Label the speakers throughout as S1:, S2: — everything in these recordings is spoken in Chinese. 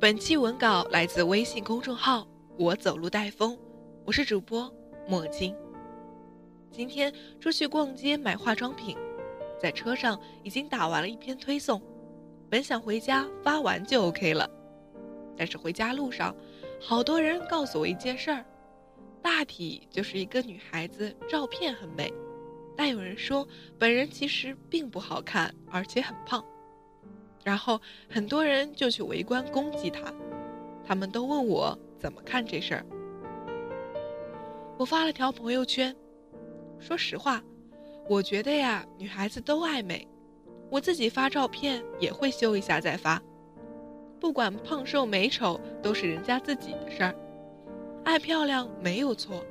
S1: 本期文稿来自微信公众号“我走路带风”，我是主播墨金。今天出去逛街买化妆品，在车上已经打完了一篇推送，本想回家发完就 OK 了，但是回家路上，好多人告诉我一件事儿，大体就是一个女孩子照片很美，但有人说本人其实并不好看，而且很胖。然后很多人就去围观攻击他，他们都问我怎么看这事儿。我发了条朋友圈，说实话，我觉得呀，女孩子都爱美，我自己发照片也会修一下再发，不管胖瘦美丑都是人家自己的事儿，爱漂亮没有错，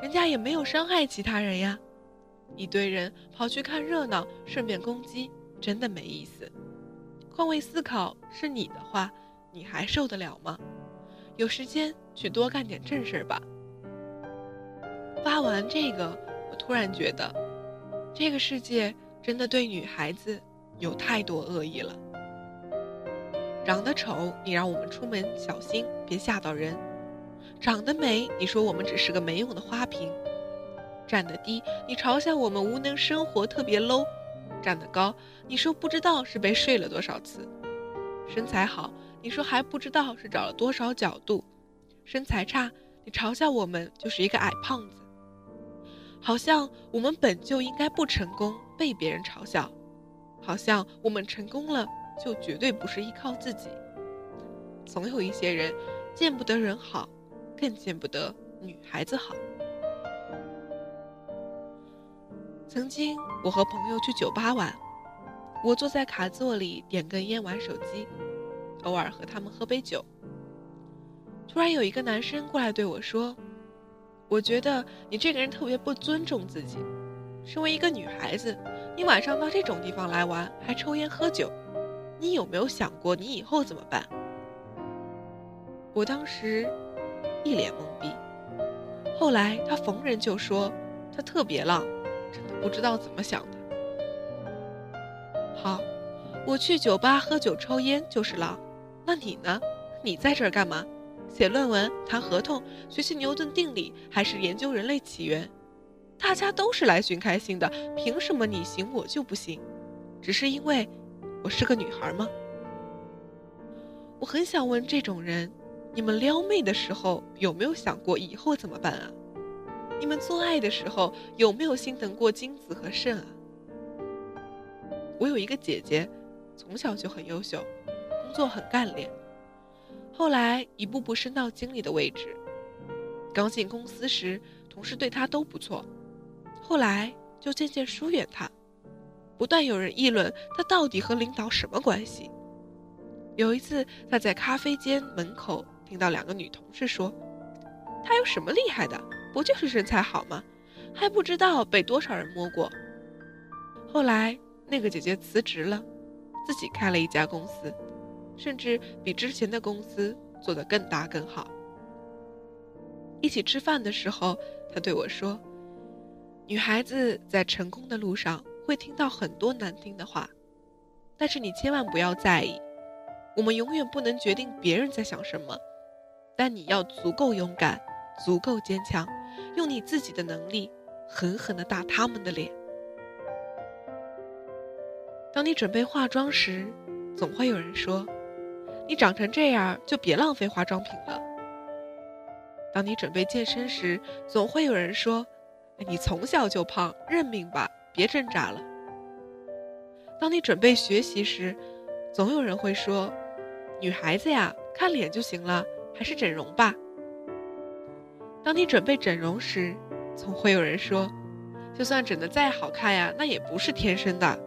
S1: 人家也没有伤害其他人呀，一堆人跑去看热闹，顺便攻击，真的没意思。换位思考是你的话，你还受得了吗？有时间去多干点正事儿吧。发完这个，我突然觉得，这个世界真的对女孩子有太多恶意了。长得丑，你让我们出门小心，别吓到人；长得美，你说我们只是个没用的花瓶；站得低，你嘲笑我们无能生活，特别 low。站得高，你说不知道是被睡了多少次；身材好，你说还不知道是找了多少角度；身材差，你嘲笑我们就是一个矮胖子。好像我们本就应该不成功，被别人嘲笑；好像我们成功了，就绝对不是依靠自己。总有一些人见不得人好，更见不得女孩子好。曾经，我和朋友去酒吧玩，我坐在卡座里点根烟玩手机，偶尔和他们喝杯酒。突然有一个男生过来对我说：“我觉得你这个人特别不尊重自己，身为一个女孩子，你晚上到这种地方来玩还抽烟喝酒，你有没有想过你以后怎么办？”我当时一脸懵逼，后来他逢人就说他特别浪。不知道怎么想的。好，我去酒吧喝酒抽烟就是浪，那你呢？你在这儿干嘛？写论文、谈合同、学习牛顿定理，还是研究人类起源？大家都是来寻开心的，凭什么你行我就不行？只是因为我是个女孩吗？我很想问这种人：你们撩妹的时候有没有想过以后怎么办啊？你们做爱的时候有没有心疼过精子和肾啊？我有一个姐姐，从小就很优秀，工作很干练，后来一步步升到经理的位置。刚进公司时，同事对她都不错，后来就渐渐疏远她，不断有人议论她到底和领导什么关系。有一次，她在咖啡间门口听到两个女同事说：“她有什么厉害的？”不就是身材好吗？还不知道被多少人摸过。后来那个姐姐辞职了，自己开了一家公司，甚至比之前的公司做得更大更好。一起吃饭的时候，她对我说：“女孩子在成功的路上会听到很多难听的话，但是你千万不要在意。我们永远不能决定别人在想什么，但你要足够勇敢，足够坚强。”用你自己的能力，狠狠的打他们的脸。当你准备化妆时，总会有人说：“你长成这样，就别浪费化妆品了。”当你准备健身时，总会有人说：“你从小就胖，认命吧，别挣扎了。”当你准备学习时，总有人会说：“女孩子呀，看脸就行了，还是整容吧。”当你准备整容时，总会有人说：“就算整得再好看呀，那也不是天生的。”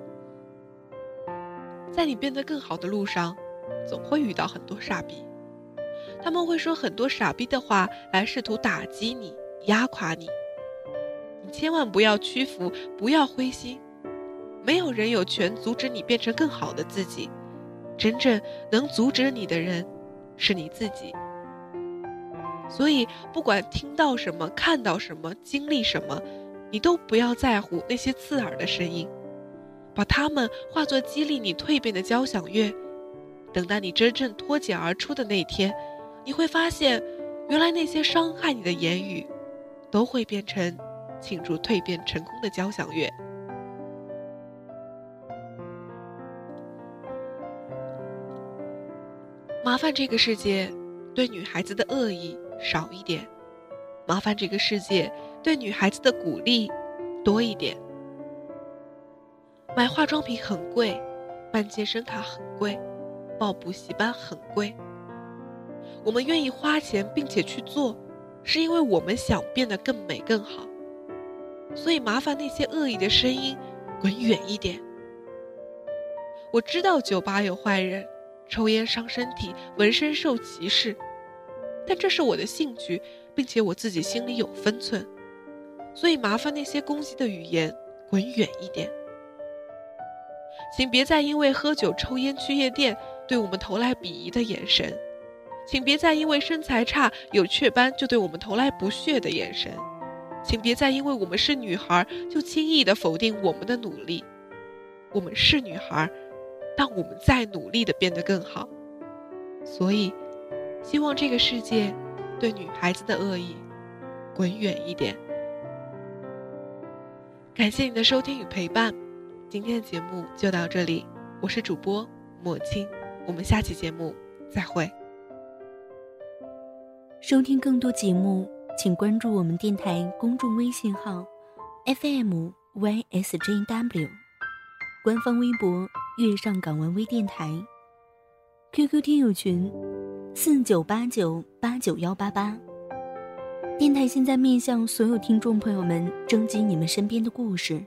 S1: 在你变得更好的路上，总会遇到很多傻逼，他们会说很多傻逼的话来试图打击你、压垮你。你千万不要屈服，不要灰心，没有人有权阻止你变成更好的自己，真正能阻止你的人是你自己。所以，不管听到什么、看到什么、经历什么，你都不要在乎那些刺耳的声音，把它们化作激励你蜕变的交响乐。等待你真正脱茧而出的那天，你会发现，原来那些伤害你的言语，都会变成庆祝蜕变成功的交响乐。麻烦这个世界，对女孩子的恶意。少一点，麻烦这个世界对女孩子的鼓励多一点。买化妆品很贵，办健身卡很贵，报补习班很贵。我们愿意花钱并且去做，是因为我们想变得更美更好。所以麻烦那些恶意的声音滚远一点。我知道酒吧有坏人，抽烟伤身体，纹身受歧视。但这是我的兴趣，并且我自己心里有分寸，所以麻烦那些攻击的语言滚远一点。请别再因为喝酒抽烟去夜店对我们投来鄙夷的眼神，请别再因为身材差有雀斑就对我们投来不屑的眼神，请别再因为我们是女孩就轻易的否定我们的努力。我们是女孩，但我们在努力的变得更好，所以。希望这个世界对女孩子的恶意滚远一点。感谢你的收听与陪伴，今天的节目就到这里，我是主播莫青，我们下期节目再会。
S2: 收听更多节目，请关注我们电台公众微信号 FM YSJW，官方微博月上港湾微电台，QQ 听友群。四九八九八九幺八八。电台现在面向所有听众朋友们征集你们身边的故事，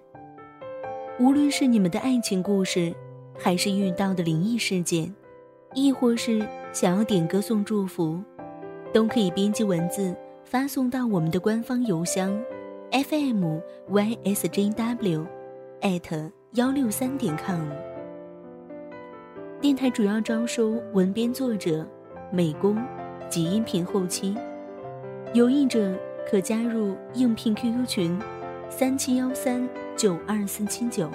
S2: 无论是你们的爱情故事，还是遇到的灵异事件，亦或是想要点歌送祝福，都可以编辑文字发送到我们的官方邮箱 fm ysjw at 幺六三点 com。电台主要招收文编作者。美工及音频后期，有意者可加入应聘 QQ 群：三七幺三九二四七九。